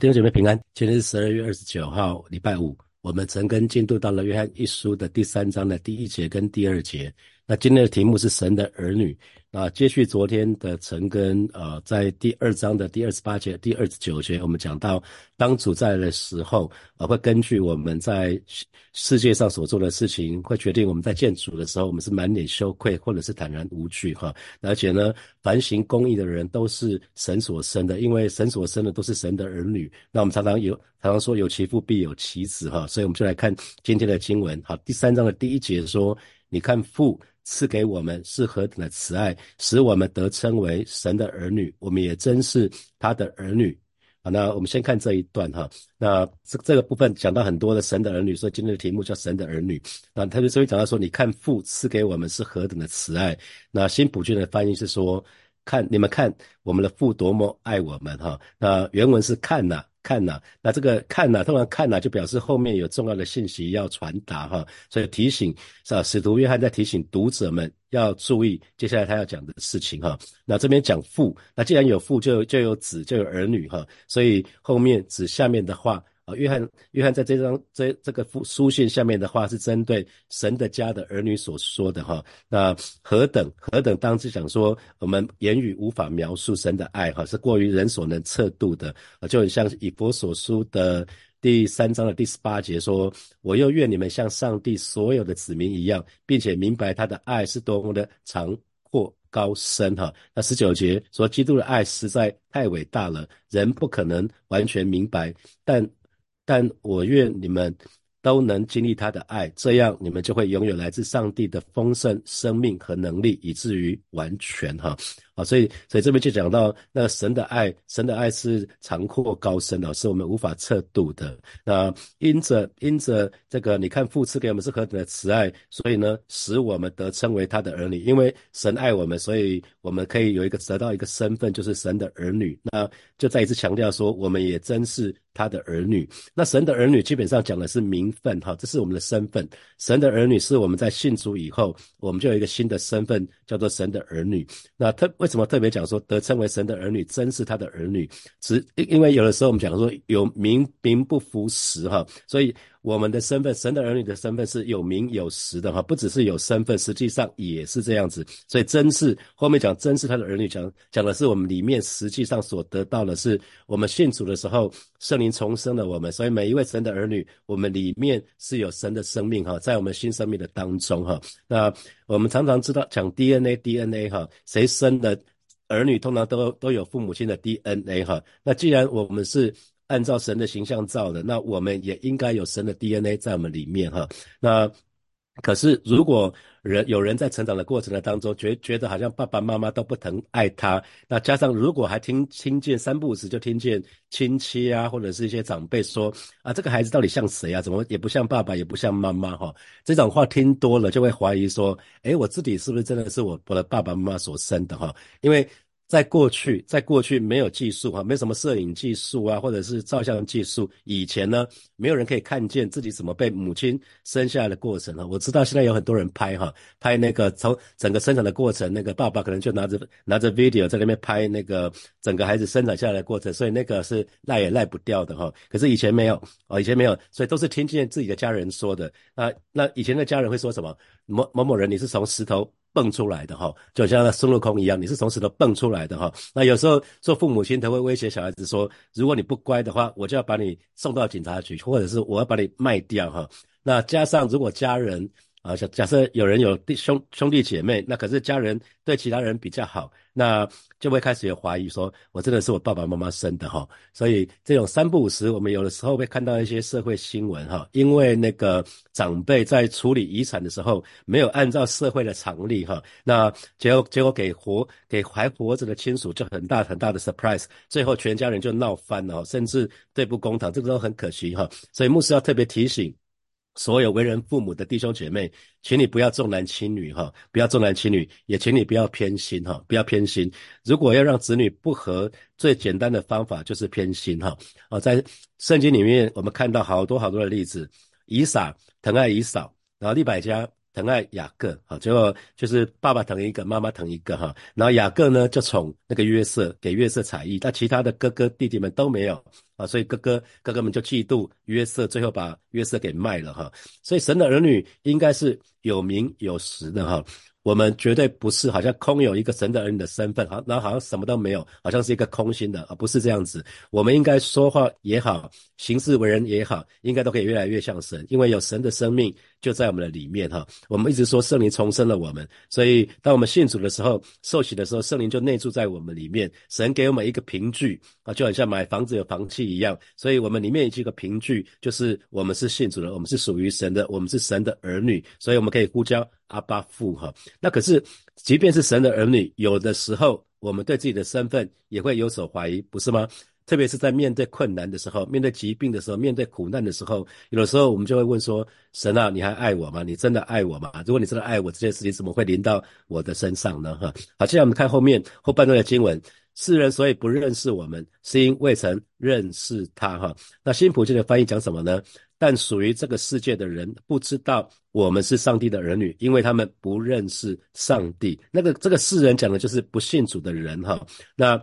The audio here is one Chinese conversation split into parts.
弟兄姐妹平安，今天是十二月二十九号，礼拜五。我们陈根进度到了约翰一书的第三章的第一节跟第二节。那今天的题目是神的儿女。啊，接续昨天的陈根，呃，在第二章的第二十八节、第二十九节，我们讲到，当主在的时候，啊，会根据我们在世界上所做的事情，会决定我们在见主的时候，我们是满脸羞愧，或者是坦然无惧，哈。而且呢，凡行公义的人都是神所生的，因为神所生的都是神的儿女。那我们常常有常常说有其父必有其子，哈。所以我们就来看今天的经文，好，第三章的第一节说，你看父。赐给我们是何等的慈爱，使我们得称为神的儿女。我们也真是他的儿女。好，那我们先看这一段哈。那这这个部分讲到很多的神的儿女，所以今天的题目叫神的儿女。那特别这边讲到说，你看父赐给我们是何等的慈爱。那新普俊的翻译是说，看你们看我们的父多么爱我们哈。那原文是看呐。看呐，那这个看呐，通常看呐就表示后面有重要的信息要传达哈，所以提醒是吧？使徒约翰在提醒读者们要注意接下来他要讲的事情哈。那这边讲父，那既然有父，就就有子，就有儿女哈，所以后面子下面的话。啊，约翰，约翰在这张这这个书书信下面的话是针对神的家的儿女所说的哈。那何等何等，当时讲说我们言语无法描述神的爱哈，是过于人所能测度的啊，就很像以佛所书的第三章的第十八节说，我又愿你们像上帝所有的子民一样，并且明白他的爱是多么的长阔高深哈。那十九节说，基督的爱实在太伟大了，人不可能完全明白，但。但我愿你们都能经历他的爱，这样你们就会拥有来自上帝的丰盛生命和能力，以至于完全哈。啊，所以，所以这边就讲到，那神的爱，神的爱是长阔高深的，是我们无法测度的。那因着，因着这个，你看父赐给我们是何等的慈爱，所以呢，使我们得称为他的儿女。因为神爱我们，所以我们可以有一个得到一个身份，就是神的儿女。那就再一次强调说，我们也真是他的儿女。那神的儿女基本上讲的是名分，哈，这是我们的身份。神的儿女是我们在信主以后，我们就有一个新的身份，叫做神的儿女。那特为为什么特别讲说得称为神的儿女，真是他的儿女？只因为有的时候我们讲说有名名不符实哈，所以我们的身份，神的儿女的身份是有名有实的哈，不只是有身份，实际上也是这样子。所以真是后面讲真是他的儿女，讲讲的是我们里面实际上所得到的是我们信主的时候，圣灵重生了我们，所以每一位神的儿女，我们里面是有神的生命哈，在我们新生命的当中哈。那我们常常知道讲 DNA，DNA 哈，谁生的？儿女通常都都有父母亲的 DNA 哈，那既然我们是按照神的形象造的，那我们也应该有神的 DNA 在我们里面哈。那可是如果人有人在成长的过程的当中，觉觉得好像爸爸妈妈都不疼爱他，那加上如果还听听见三不五时就听见亲戚啊或者是一些长辈说啊这个孩子到底像谁啊？怎么也不像爸爸也不像妈妈哈？这种话听多了就会怀疑说，哎，我自己是不是真的是我我的爸爸妈妈所生的哈？因为。在过去，在过去没有技术哈，没什么摄影技术啊，或者是照相技术。以前呢，没有人可以看见自己怎么被母亲生下来的过程哈。我知道现在有很多人拍哈，拍那个从整个生产的过程，那个爸爸可能就拿着拿着 video 在那边拍那个整个孩子生产下来的过程，所以那个是赖也赖不掉的哈。可是以前没有哦，以前没有，所以都是听见自己的家人说的。那那以前的家人会说什么？某某某人，你是从石头。蹦出来的哈，就像孙悟空一样，你是从石头蹦出来的哈。那有时候做父母亲，他会威胁小孩子说，如果你不乖的话，我就要把你送到警察局，或者是我要把你卖掉哈。那加上如果家人。啊，假假设有人有弟兄兄弟姐妹，那可是家人对其他人比较好，那就会开始有怀疑，说我真的是我爸爸妈妈生的哈。所以这种三不五时，我们有的时候会看到一些社会新闻哈，因为那个长辈在处理遗产的时候没有按照社会的常理哈，那结果结果给活给还活着的亲属就很大很大的 surprise，最后全家人就闹翻了，甚至对簿公堂，这个都很可惜哈。所以牧师要特别提醒。所有为人父母的弟兄姐妹，请你不要重男轻女哈，不要重男轻女，也请你不要偏心哈，不要偏心。如果要让子女不和，最简单的方法就是偏心哈。哦，在圣经里面，我们看到好多好多的例子，以撒疼爱以扫，然后利百家疼爱雅各，好，最后就是爸爸疼一个，妈妈疼一个，哈，然后雅各呢就宠那个约瑟，给约瑟彩衣，但其他的哥哥弟弟们都没有，啊，所以哥哥哥哥们就嫉妒约瑟，最后把约瑟给卖了，哈，所以神的儿女应该是有名有实的，哈。我们绝对不是好像空有一个神的儿女的身份，好，然后好像什么都没有，好像是一个空心的，而不是这样子。我们应该说话也好，行事为人也好，应该都可以越来越像神，因为有神的生命就在我们的里面哈。我们一直说圣灵重生了我们，所以当我们信主的时候，受洗的时候，圣灵就内住在我们里面。神给我们一个凭据啊，就好像买房子有房契一样，所以我们里面有一个凭据就是我们是信主的，我们是属于神的，我们是神的儿女，所以我们可以呼叫。阿巴父哈，那可是，即便是神的儿女，有的时候我们对自己的身份也会有所怀疑，不是吗？特别是在面对困难的时候，面对疾病的时候，面对苦难的时候，有的时候我们就会问说：神啊，你还爱我吗？你真的爱我吗？如果你真的爱我，这件事情怎么会临到我的身上呢？哈，好，接下来我们看后面后半段的经文：世人所以不认识我们，是因未曾认识他。哈，那新普京的翻译讲什么呢？但属于这个世界的人不知道我们是上帝的儿女，因为他们不认识上帝。那个这个世人讲的就是不信主的人哈。那。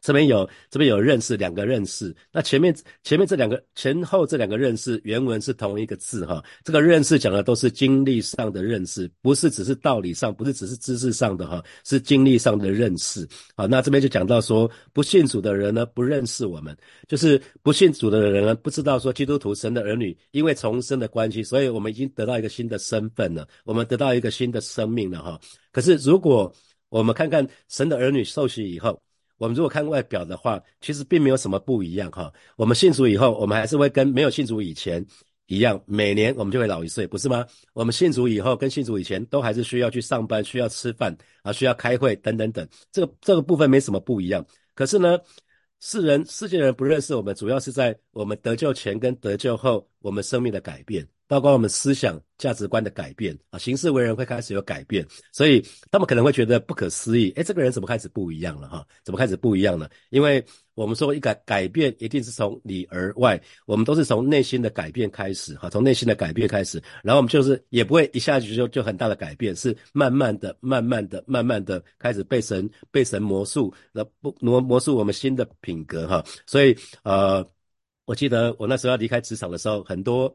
这边有这边有认识两个认识，那前面前面这两个前后这两个认识原文是同一个字哈。这个认识讲的都是经历上的认识，不是只是道理上，不是只是知识上的哈，是经历上的认识。好，那这边就讲到说，不信主的人呢不认识我们，就是不信主的人呢不知道说基督徒神的儿女，因为重生的关系，所以我们已经得到一个新的身份了，我们得到一个新的生命了哈。可是如果我们看看神的儿女受洗以后，我们如果看外表的话，其实并没有什么不一样哈。我们信主以后，我们还是会跟没有信主以前一样，每年我们就会老一岁，不是吗？我们信主以后跟信主以前都还是需要去上班，需要吃饭啊，需要开会等等等，这个这个部分没什么不一样。可是呢，世人世界人不认识我们，主要是在我们得救前跟得救后，我们生命的改变。包括我们思想价值观的改变啊，行事为人会开始有改变，所以他们可能会觉得不可思议，哎，这个人怎么开始不一样了哈？怎么开始不一样了？因为我们说一改改变一定是从里而外，我们都是从内心的改变开始哈，从内心的改变开始，然后我们就是也不会一下子就就很大的改变，是慢慢的、慢慢的、慢慢的开始被神被神魔术，那不魔魔术我们新的品格哈，所以呃，我记得我那时候要离开职场的时候，很多。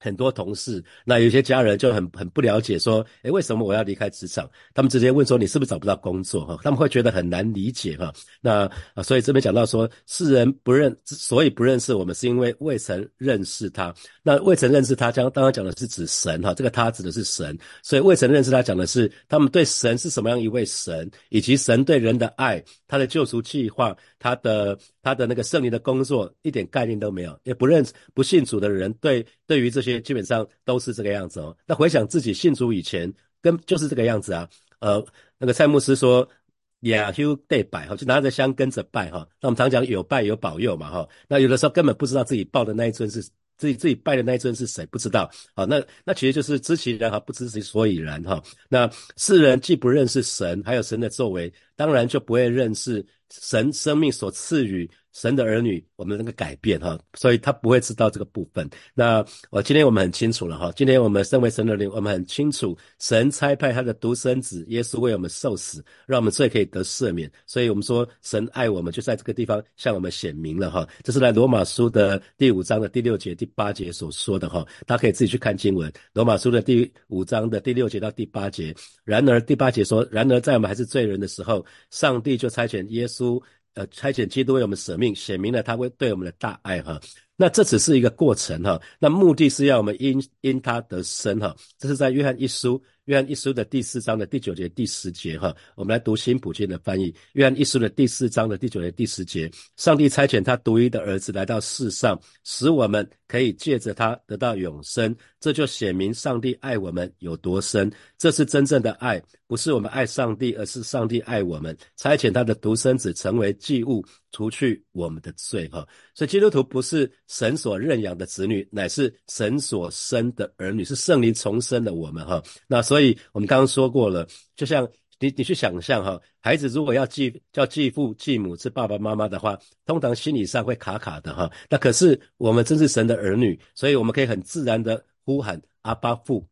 很多同事，那有些家人就很很不了解，说，诶，为什么我要离开职场？他们直接问说，你是不是找不到工作？哈，他们会觉得很难理解，哈。那啊，所以这边讲到说，世人不认，所以不认识我们，是因为未曾认识他。那未曾认识他，将刚刚讲的是指神，哈，这个他指的是神。所以未曾认识他，讲的是他们对神是什么样一位神，以及神对人的爱，他的救赎计划，他的他的那个圣灵的工作，一点概念都没有，也不认不信主的人，对对于这些。基本上都是这个样子哦。那回想自己信主以前，跟就是这个样子啊。呃，那个蔡牧师说，亚修对拜哈，就拿着香跟着拜哈。那我们常讲有拜有保佑嘛哈。那有的时候根本不知道自己抱的那一尊是自己自己拜的那一尊是谁，不知道。好，那那其实就是知其然哈，不知其所以然哈。那世人既不认识神，还有神的作为，当然就不会认识神生命所赐予。神的儿女，我们那个改变哈，所以他不会知道这个部分。那我今天我们很清楚了哈，今天我们身为神的灵，我们很清楚，神差派他的独生子耶稣为我们受死，让我们罪可以得赦免。所以我们说神爱我们，就在这个地方向我们显明了哈。这是在罗马书的第五章的第六节、第八节所说的哈，大家可以自己去看经文。罗马书的第五章的第六节到第八节，然而第八节说，然而在我们还是罪人的时候，上帝就差遣耶稣。呃，差遣基督为我们舍命，显明了他会对我们的大爱哈。那这只是一个过程哈，那目的是要我们因因他得生哈。这是在约翰一书。约翰一书的第四章的第九节、第十节，哈，我们来读新普京的翻译。约翰一书的第四章的第九节、第十节，上帝差遣他独一的儿子来到世上，使我们可以借着他得到永生。这就显明上帝爱我们有多深。这是真正的爱，不是我们爱上帝，而是上帝爱我们，差遣他的独生子成为祭物。除去我们的罪，哈，所以基督徒不是神所认养的子女，乃是神所生的儿女，是圣灵重生的我们，哈。那所以我们刚刚说过了，就像你你去想象，哈，孩子如果要继叫继父继母是爸爸妈妈的话，通常心理上会卡卡的，哈。那可是我们真是神的儿女，所以我们可以很自然的呼喊阿巴父。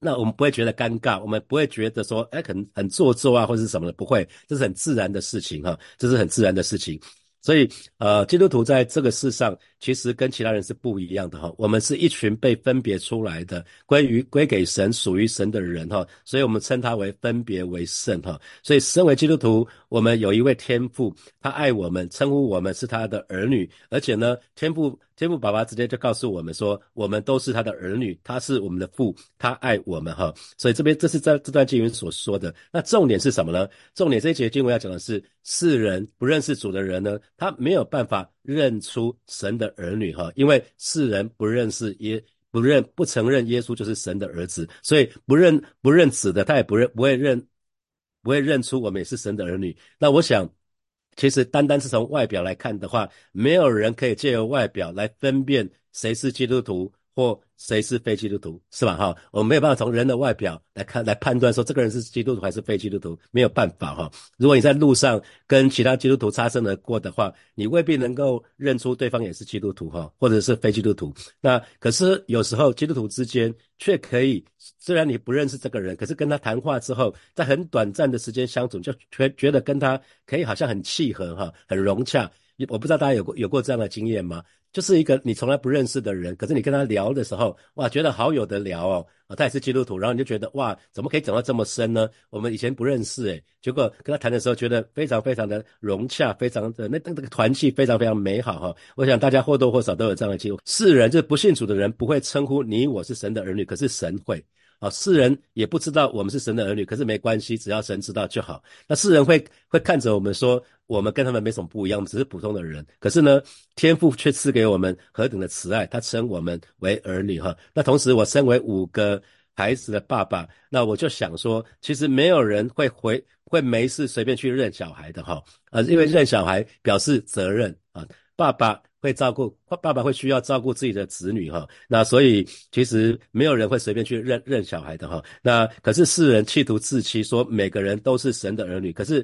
那我们不会觉得尴尬，我们不会觉得说，哎，很很做作啊，或者是什么的，不会，这是很自然的事情哈，这是很自然的事情。所以，呃，基督徒在这个世上，其实跟其他人是不一样的哈。我们是一群被分别出来的，归于归给神、属于神的人哈。所以我们称他为分别为圣哈。所以，身为基督徒，我们有一位天父，他爱我们，称呼我们是他的儿女，而且呢，天父。天父爸爸直接就告诉我们说，我们都是他的儿女，他是我们的父，他爱我们哈。所以这边这是这这段经文所说的。那重点是什么呢？重点这一节经文要讲的是，世人不认识主的人呢，他没有办法认出神的儿女哈，因为世人不认识耶，不认不承认耶稣就是神的儿子，所以不认不认子的，他也不认不会认不会认出我们也是神的儿女。那我想。其实，单单是从外表来看的话，没有人可以借由外表来分辨谁是基督徒或。谁是非基督徒是吧？哈，我们没有办法从人的外表来看来判断说这个人是基督徒还是非基督徒，没有办法哈。如果你在路上跟其他基督徒擦身而过的话，你未必能够认出对方也是基督徒哈，或者是非基督徒。那可是有时候基督徒之间却可以，虽然你不认识这个人，可是跟他谈话之后，在很短暂的时间相处，就觉觉得跟他可以好像很契合哈，很融洽。我不知道大家有过有过这样的经验吗？就是一个你从来不认识的人，可是你跟他聊的时候，哇，觉得好有的聊哦，啊，他也是基督徒，然后你就觉得哇，怎么可以讲到这么深呢？我们以前不认识诶，结果跟他谈的时候，觉得非常非常的融洽，非常的那那个团气非常非常美好哈。我想大家或多或少都有这样的经历。世人就是不信主的人，不会称呼你我是神的儿女，可是神会。啊，世人也不知道我们是神的儿女，可是没关系，只要神知道就好。那世人会会看着我们说，我们跟他们没什么不一样，我们只是普通的人。可是呢，天父却赐给我们何等的慈爱，他称我们为儿女哈。那同时，我身为五个孩子的爸爸，那我就想说，其实没有人会回会没事随便去认小孩的哈。呃，因为认小孩表示责任啊，爸爸。会照顾爸爸会需要照顾自己的子女哈，那所以其实没有人会随便去认认小孩的哈。那可是世人企图自欺，说每个人都是神的儿女。可是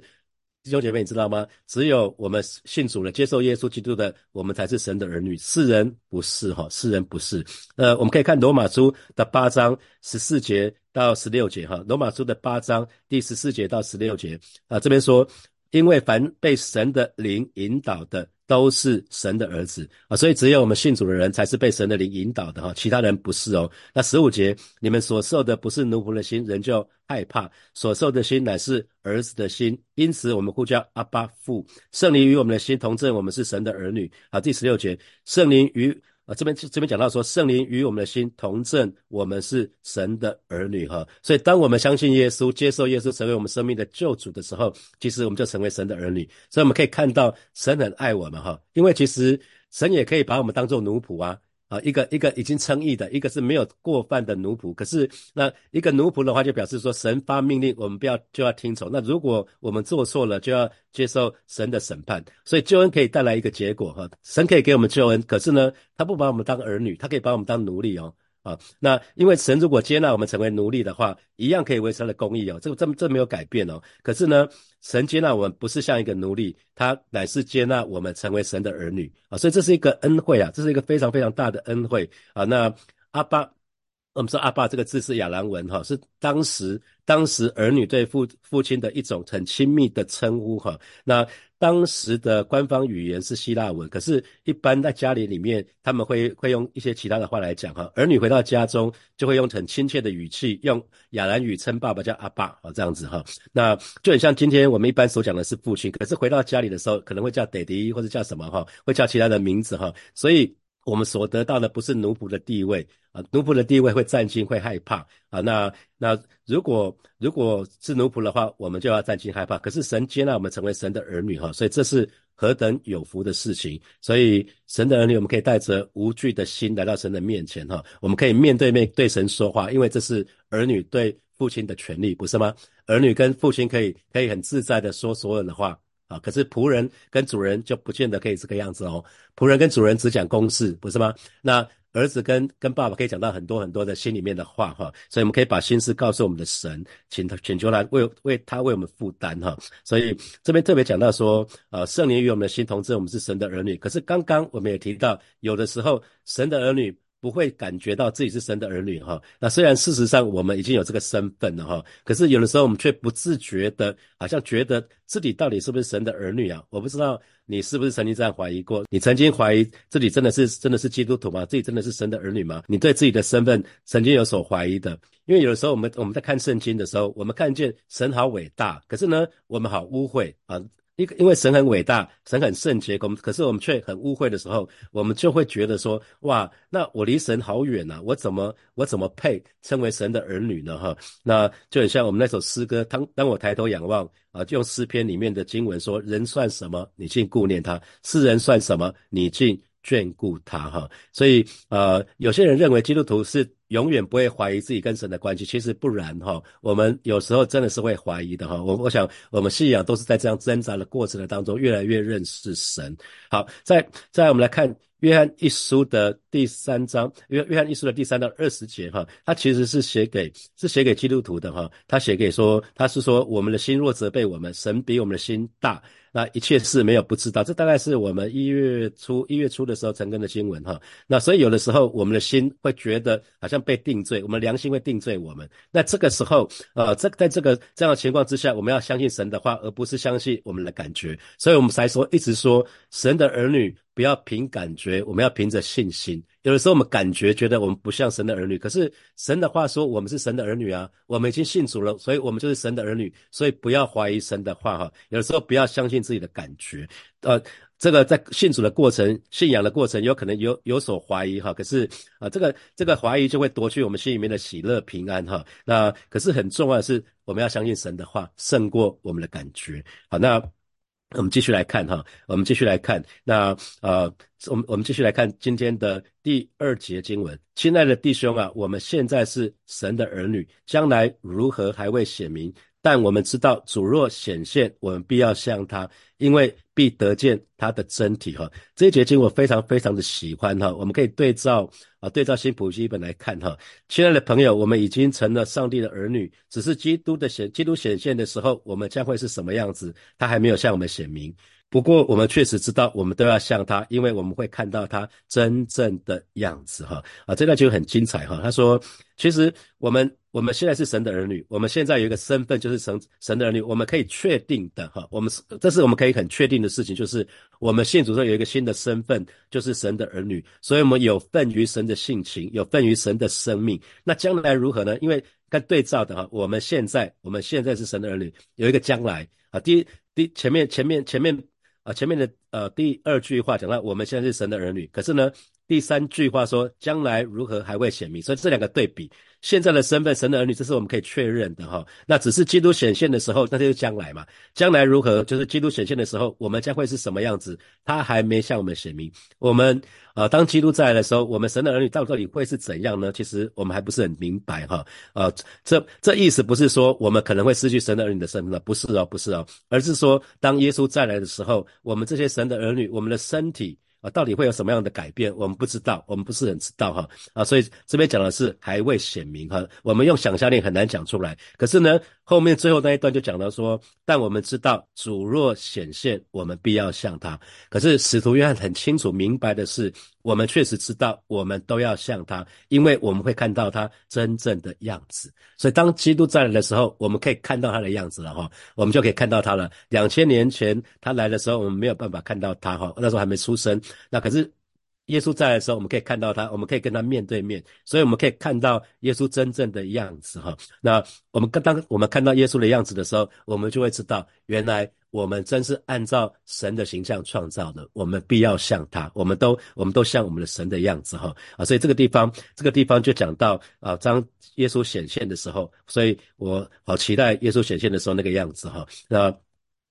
弟兄姐妹，你知道吗？只有我们信主了，接受耶稣基督的，我们才是神的儿女。世人不是哈，世人不是。呃，我们可以看罗马书的八章十四节到十六节哈，罗马书的八章第十四节到十六节啊，这边说，因为凡被神的灵引导的。都是神的儿子啊，所以只有我们信主的人才是被神的灵引导的哈，其他人不是哦。那十五节，你们所受的不是奴仆的心，人就害怕；所受的心乃是儿子的心，因此我们呼叫阿巴父。圣灵与我们的心同证，我们是神的儿女。好，第十六节，圣灵与。啊，这边这边讲到说，圣灵与我们的心同证，我们是神的儿女哈。所以，当我们相信耶稣，接受耶稣成为我们生命的救主的时候，其实我们就成为神的儿女。所以，我们可以看到神很爱我们哈，因为其实神也可以把我们当做奴仆啊。啊，一个一个已经称义的，一个是没有过犯的奴仆。可是那一个奴仆的话，就表示说神发命令，我们不要就要听从。那如果我们做错了，就要接受神的审判。所以救恩可以带来一个结果哈，神可以给我们救恩，可是呢，他不把我们当儿女，他可以把我们当奴隶哦。啊，那因为神如果接纳我们成为奴隶的话，一样可以维持他的公义哦，这个这这没有改变哦。可是呢，神接纳我们不是像一个奴隶，他乃是接纳我们成为神的儿女啊，所以这是一个恩惠啊，这是一个非常非常大的恩惠啊。那阿爸。我们说“阿爸”这个字是亚兰文，哈，是当时当时儿女对父父亲的一种很亲密的称呼，哈。那当时的官方语言是希腊文，可是，一般在家里里面，他们会会用一些其他的话来讲，哈。儿女回到家中，就会用很亲切的语气，用亚兰语称爸爸叫阿爸，啊，这样子，哈。那就很像今天我们一般所讲的是父亲，可是回到家里的时候，可能会叫爹地或者叫什么，哈，会叫其他的名字，哈。所以。我们所得到的不是奴仆的地位啊，奴仆的地位会战惊，会害怕啊。那那如果如果是奴仆的话，我们就要战惊害怕。可是神接纳我们成为神的儿女哈，所以这是何等有福的事情。所以神的儿女，我们可以带着无惧的心来到神的面前哈，我们可以面对面对神说话，因为这是儿女对父亲的权利，不是吗？儿女跟父亲可以可以很自在的说所有的话。啊，可是仆人跟主人就不见得可以这个样子哦。仆人跟主人只讲公事，不是吗？那儿子跟跟爸爸可以讲到很多很多的心里面的话哈。所以我们可以把心事告诉我们的神，请他请求他为为他为我们负担哈。所以这边特别讲到说，呃，圣灵与我们的心同志，我们是神的儿女。可是刚刚我们也提到，有的时候神的儿女不会感觉到自己是神的儿女哈。那虽然事实上我们已经有这个身份了哈，可是有的时候我们却不自觉的，好像觉得自己到底是不是神的儿女啊？我不知道你是不是曾经这样怀疑过？你曾经怀疑自己真的是真的是基督徒吗？自己真的是神的儿女吗？你对自己的身份曾经有所怀疑的？因为有的时候我们我们在看圣经的时候，我们看见神好伟大，可是呢，我们好污秽啊。因因为神很伟大，神很圣洁，可可是我们却很污秽的时候，我们就会觉得说，哇，那我离神好远呐，我怎么我怎么配称为神的儿女呢？哈，那就很像我们那首诗歌，当当我抬头仰望啊，就用诗篇里面的经文说，人算什么，你竟顾念他；世人算什么，你竟眷顾他。哈，所以呃，有些人认为基督徒是。永远不会怀疑自己跟神的关系，其实不然哈。我们有时候真的是会怀疑的哈。我我想我们信仰都是在这样挣扎的过程的当中，越来越认识神。好，再再我们来看约翰一书的第三章，约约翰一书的第三到二十节哈，他其实是写给是写给基督徒的哈。他写给说他是说我们的心若责备我们，神比我们的心大。那一切事没有不知道，这大概是我们一月初一月初的时候陈根的新闻哈。那所以有的时候我们的心会觉得好像被定罪，我们良心会定罪我们。那这个时候，呃，这在这个这样的情况之下，我们要相信神的话，而不是相信我们的感觉。所以我们才说一直说神的儿女不要凭感觉，我们要凭着信心。有的时候我们感觉觉得我们不像神的儿女，可是神的话说我们是神的儿女啊，我们已经信主了，所以我们就是神的儿女，所以不要怀疑神的话哈。有的时候不要相信自己的感觉，呃，这个在信主的过程、信仰的过程，有可能有有所怀疑哈。可是啊，这个这个怀疑就会夺去我们心里面的喜乐平安哈。那可是很重要的是，我们要相信神的话胜过我们的感觉。好，那。我们继续来看哈，我们继续来看，那呃，我们我们继续来看今天的第二节经文。亲爱的弟兄啊，我们现在是神的儿女，将来如何还未显明。但我们知道，主若显现，我们必要向他，因为必得见他的真体。哈，这一节经我非常非常的喜欢哈。我们可以对照啊，对照新普西本来看哈。亲爱的朋友，我们已经成了上帝的儿女，只是基督的显，基督显现的时候，我们将会是什么样子，他还没有向我们显明。不过，我们确实知道，我们都要像他，因为我们会看到他真正的样子，哈啊，这段就很精彩，哈。他说，其实我们我们现在是神的儿女，我们现在有一个身份，就是神神的儿女，我们可以确定的，哈，我们是这是我们可以很确定的事情，就是我们信主上有一个新的身份，就是神的儿女，所以我们有份于神的性情，有份于神的生命。那将来如何呢？因为跟对照的哈，我们现在我们现在是神的儿女，有一个将来啊，第一第前面前面前面。前面的呃第二句话讲到我们现在是神的儿女，可是呢，第三句话说将来如何还未显明，所以这两个对比，现在的身份神的儿女，这是我们可以确认的哈。那只是基督显现的时候，那就是将来嘛。将来如何，就是基督显现的时候，我们将会是什么样子，他还没向我们显明。我们呃，当基督再来的时候，我们神的儿女到底会是怎样呢？其实我们还不是很明白哈。呃，这这意思不是说我们可能会失去神的儿女的身份了，不是哦，不是哦，而是说当耶稣再来的时候，我们这些神的儿女，我们的身体。啊，到底会有什么样的改变？我们不知道，我们不是很知道哈。啊，所以这边讲的是还未显明哈。我们用想象力很难讲出来。可是呢，后面最后那一段就讲到说，但我们知道主若显现，我们必要像他。可是使徒约翰很清楚明白的是。我们确实知道，我们都要像他，因为我们会看到他真正的样子。所以，当基督再来的时候，我们可以看到他的样子了哈，我们就可以看到他了。两千年前他来的时候，我们没有办法看到他哈，那时候还没出生。那可是耶稣在的时候，我们可以看到他，我们可以跟他面对面，所以我们可以看到耶稣真正的样子哈。那我们当我们看到耶稣的样子的时候，我们就会知道，原来。我们真是按照神的形象创造的，我们必要像他，我们都我们都像我们的神的样子哈啊，所以这个地方这个地方就讲到啊，当耶稣显现的时候，所以我好期待耶稣显现的时候那个样子哈。那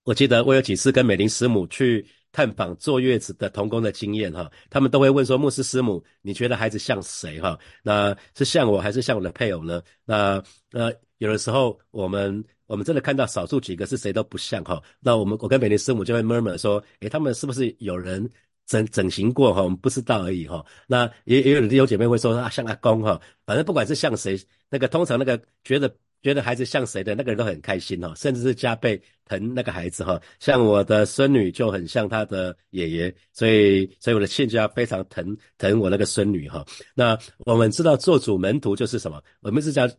我记得我有几次跟美玲师母去探访坐月子的童工的经验哈，他们都会问说，牧师师母，你觉得孩子像谁哈？那是像我还是像我的配偶呢？那呃，有的时候我们。我们真的看到少数几个是谁都不像哈，那我们我跟美丽师母就会 murmur 说，诶，他们是不是有人整整形过哈？我们不知道而已哈。那也也有弟兄姐妹会说啊，像阿公哈，反正不管是像谁，那个通常那个觉得觉得孩子像谁的那个人都很开心哈，甚至是加倍疼那个孩子哈。像我的孙女就很像她的爷爷，所以所以我的亲家非常疼疼我那个孙女哈。那我们知道做主门徒就是什么？我们是讲。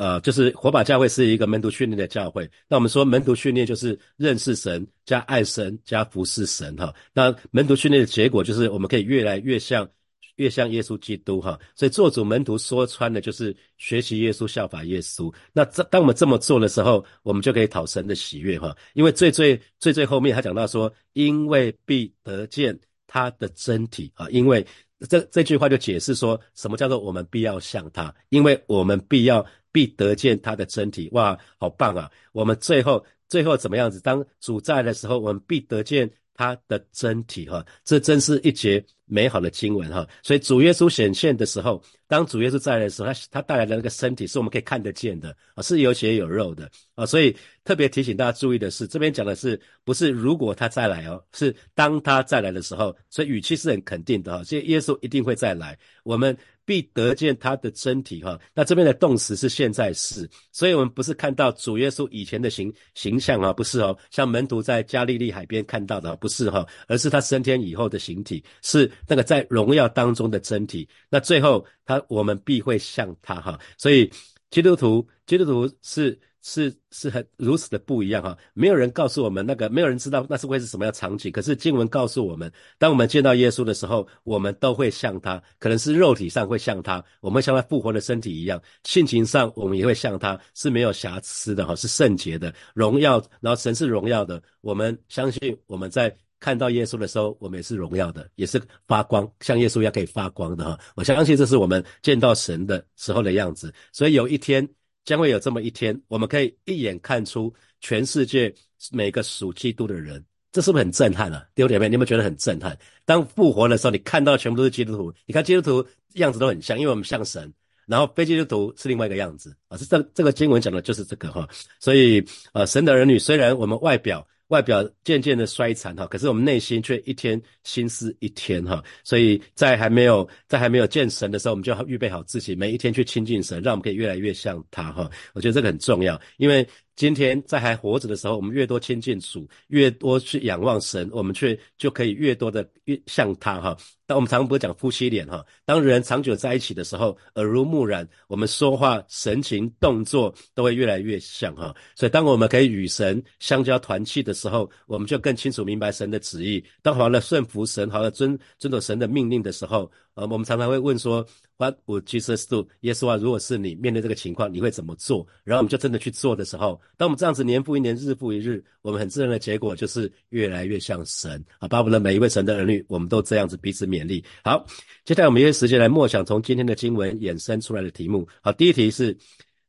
呃，就是火把教会是一个门徒训练的教会。那我们说门徒训练就是认识神加爱神加服侍神哈。那门徒训练的结果就是我们可以越来越像越像耶稣基督哈。所以做主门徒说穿了就是学习耶稣效法耶稣。那这当我们这么做的时候，我们就可以讨神的喜悦哈。因为最最最最后面他讲到说，因为必得见他的真体啊。因为这这句话就解释说什么叫做我们必要像他，因为我们必要。必得见他的真体，哇，好棒啊！我们最后最后怎么样子？当主在的时候，我们必得见他的真体，哈，这真是一节美好的经文，哈。所以主耶稣显现的时候，当主耶稣在的时候，他他带来的那个身体是我们可以看得见的，啊，是有血有肉的，啊，所以特别提醒大家注意的是，这边讲的是不是如果他再来哦，是当他再来的时候，所以语气是很肯定的，哈，所以耶稣一定会再来，我们。必得见他的真体哈，那这边的动词是现在式，所以我们不是看到主耶稣以前的形形象啊，不是哦，像门徒在加利利海边看到的不是哈，而是他升天以后的形体，是那个在荣耀当中的真体。那最后他我们必会像他哈，所以基督徒基督徒是。是是很如此的不一样哈，没有人告诉我们那个，没有人知道那是会是什么样场景。可是经文告诉我们，当我们见到耶稣的时候，我们都会像他，可能是肉体上会像他，我们像他复活的身体一样，性情上我们也会像他，是没有瑕疵的哈，是圣洁的，荣耀，然后神是荣耀的。我们相信我们在看到耶稣的时候，我们也是荣耀的，也是发光，像耶稣一样可以发光的哈。我相信这是我们见到神的时候的样子。所以有一天。将会有这么一天，我们可以一眼看出全世界每个属基督的人，这是不是很震撼啊？弟兄姐妹，你有没有觉得很震撼？当复活的时候，你看到全部都是基督徒，你看基督徒样子都很像，因为我们像神，然后非基督徒是另外一个样子啊。是这这个经文讲的就是这个哈。所以呃，神的儿女虽然我们外表。外表渐渐的衰残哈，可是我们内心却一天心思一天哈，所以在还没有在还没有见神的时候，我们就要预备好自己，每一天去亲近神，让我们可以越来越像他哈。我觉得这个很重要，因为。今天在还活着的时候，我们越多亲近主，越多去仰望神，我们却就可以越多的越像他哈。但我们常常不是讲夫妻脸哈，当人长久在一起的时候，耳濡目染，我们说话、神情、动作都会越来越像哈。所以，当我们可以与神相交团契的时候，我们就更清楚明白神的旨意。当好了顺服神，好了遵遵守神的命令的时候。呃，我们常常会问说，What would Jesus do？耶稣啊，如果是你面对这个情况，你会怎么做？然后我们就真的去做的时候，当我们这样子年复一年、日复一日，我们很自然的结果就是越来越像神啊！巴不得每一位神的儿女，我们都这样子彼此勉励。好，接下来我们约时间来默想从今天的经文衍生出来的题目。好，第一题是，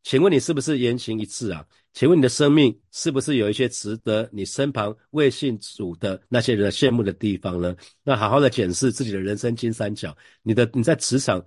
请问你是不是言行一致啊？请问你的生命是不是有一些值得你身旁未信主的那些人羡慕的地方呢？那好好的检视自己的人生金三角，你的你在职场。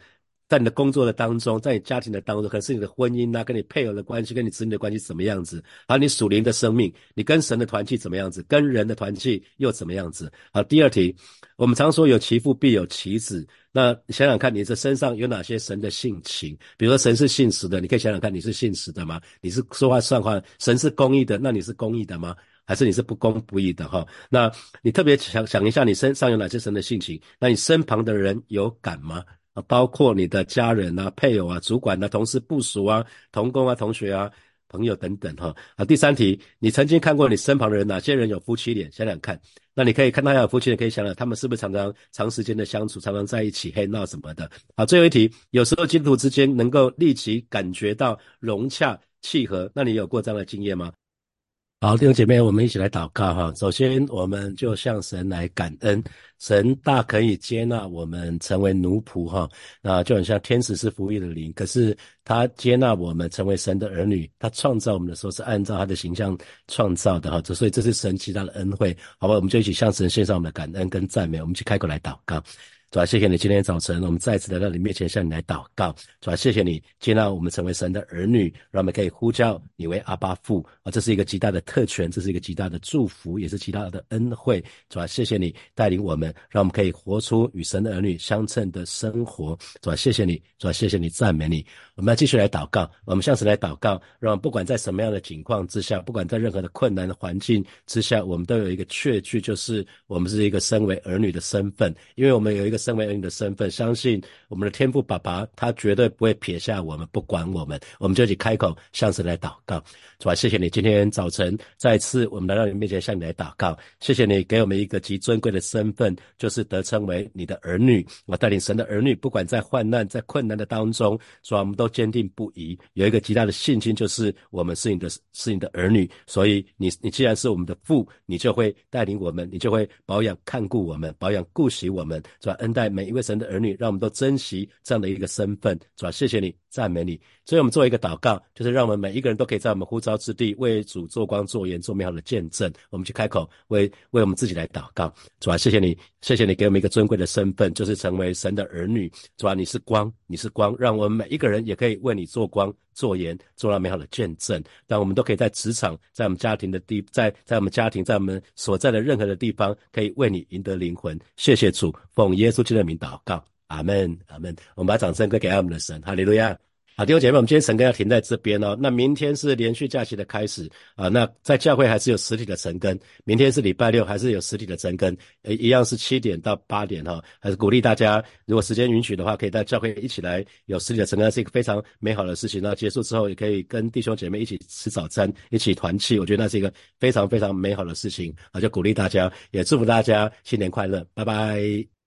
在你的工作的当中，在你家庭的当中，可是你的婚姻啊，跟你配偶的关系，跟你子女的关系怎么样子？好，你属灵的生命，你跟神的团契怎么样子？跟人的团契又怎么样子？好，第二题，我们常说有其父必有其子，那想想看，你这身上有哪些神的性情？比如说神是信实的，你可以想想看，你是信实的吗？你是说话算话？神是公义的，那你是公义的吗？还是你是不公不义的？哈，那你特别想想一下，你身上有哪些神的性情？那你身旁的人有感吗？啊，包括你的家人啊、配偶啊、主管啊、同事、部属啊、同工啊、同学啊、朋友等等哈。啊，第三题，你曾经看过你身旁的人哪些人有夫妻脸？想想看，那你可以看到有夫妻脸，可以想想他们是不是常常长时间的相处，常常在一起黑闹什么的。好，最后一题，有时候基督徒之间能够立即感觉到融洽契合，那你有过这样的经验吗？好，弟兄姐妹，我们一起来祷告哈。首先，我们就向神来感恩，神大可以接纳我们成为奴仆哈。那就很像天使是服役的灵，可是他接纳我们成为神的儿女，他创造我们的时候是按照他的形象创造的哈。所以这是神极大的恩惠，好吧？我们就一起向神献上我们的感恩跟赞美。我们去开口来祷告。主啊，谢谢你今天早晨，我们再次来到你面前向你来祷告。主啊，谢谢你接纳我们成为神的儿女，让我们可以呼叫你为阿巴父啊，这是一个极大的特权，这是一个极大的祝福，也是极大的恩惠。主啊，谢谢你带领我们，让我们可以活出与神的儿女相称的生活。主啊，谢谢你，主啊，谢谢你，赞美你。我们要继续来祷告，我们向神来祷告，让不管在什么样的情况之下，不管在任何的困难的环境之下，我们都有一个确据，就是我们是一个身为儿女的身份，因为我们有一个身为儿女的身份，相信我们的天父爸爸，他绝对不会撇下我们，不管我们，我们就去开口向神来祷告。主啊，谢谢你今天早晨再次我们来到你面前向你来祷告，谢谢你给我们一个极尊贵的身份，就是得称为你的儿女。我带领神的儿女，不管在患难在困难的当中，主啊，我们都坚定不移，有一个极大的信心，就是我们是你的，是你的儿女。所以你你既然是我们的父，你就会带领我们，你就会保养看顾我们，保养顾惜我们，主啊，恩待每一位神的儿女，让我们都珍惜这样的一个身份，主啊，谢谢你，赞美你。所以我们做一个祷告，就是让我们每一个人都可以在我们呼召之地为主做光做盐做美好的见证。我们去开口为为我们自己来祷告，主啊，谢谢你，谢谢你给我们一个尊贵的身份，就是成为神的儿女，主啊，你是光，你是光，让我们每一个人也可以为你做光做盐，做到美好的见证。让我们都可以在职场，在我们家庭的地，在在我们家庭，在我们所在的任何的地方，可以为你赢得灵魂。谢谢主，奉耶稣基督的名祷告，阿门，阿门。我们把掌声归给爱我们的神，哈利路亚。好，弟兄姐妹，我们今天晨更要停在这边哦。那明天是连续假期的开始啊。那在教会还是有实体的神根，明天是礼拜六，还是有实体的晨更，呃，一样是七点到八点哈。还是鼓励大家，如果时间允许的话，可以在教会一起来有实体的晨更，是一个非常美好的事情。那结束之后，也可以跟弟兄姐妹一起吃早餐，一起团契，我觉得那是一个非常非常美好的事情啊。就鼓励大家，也祝福大家新年快乐，拜拜。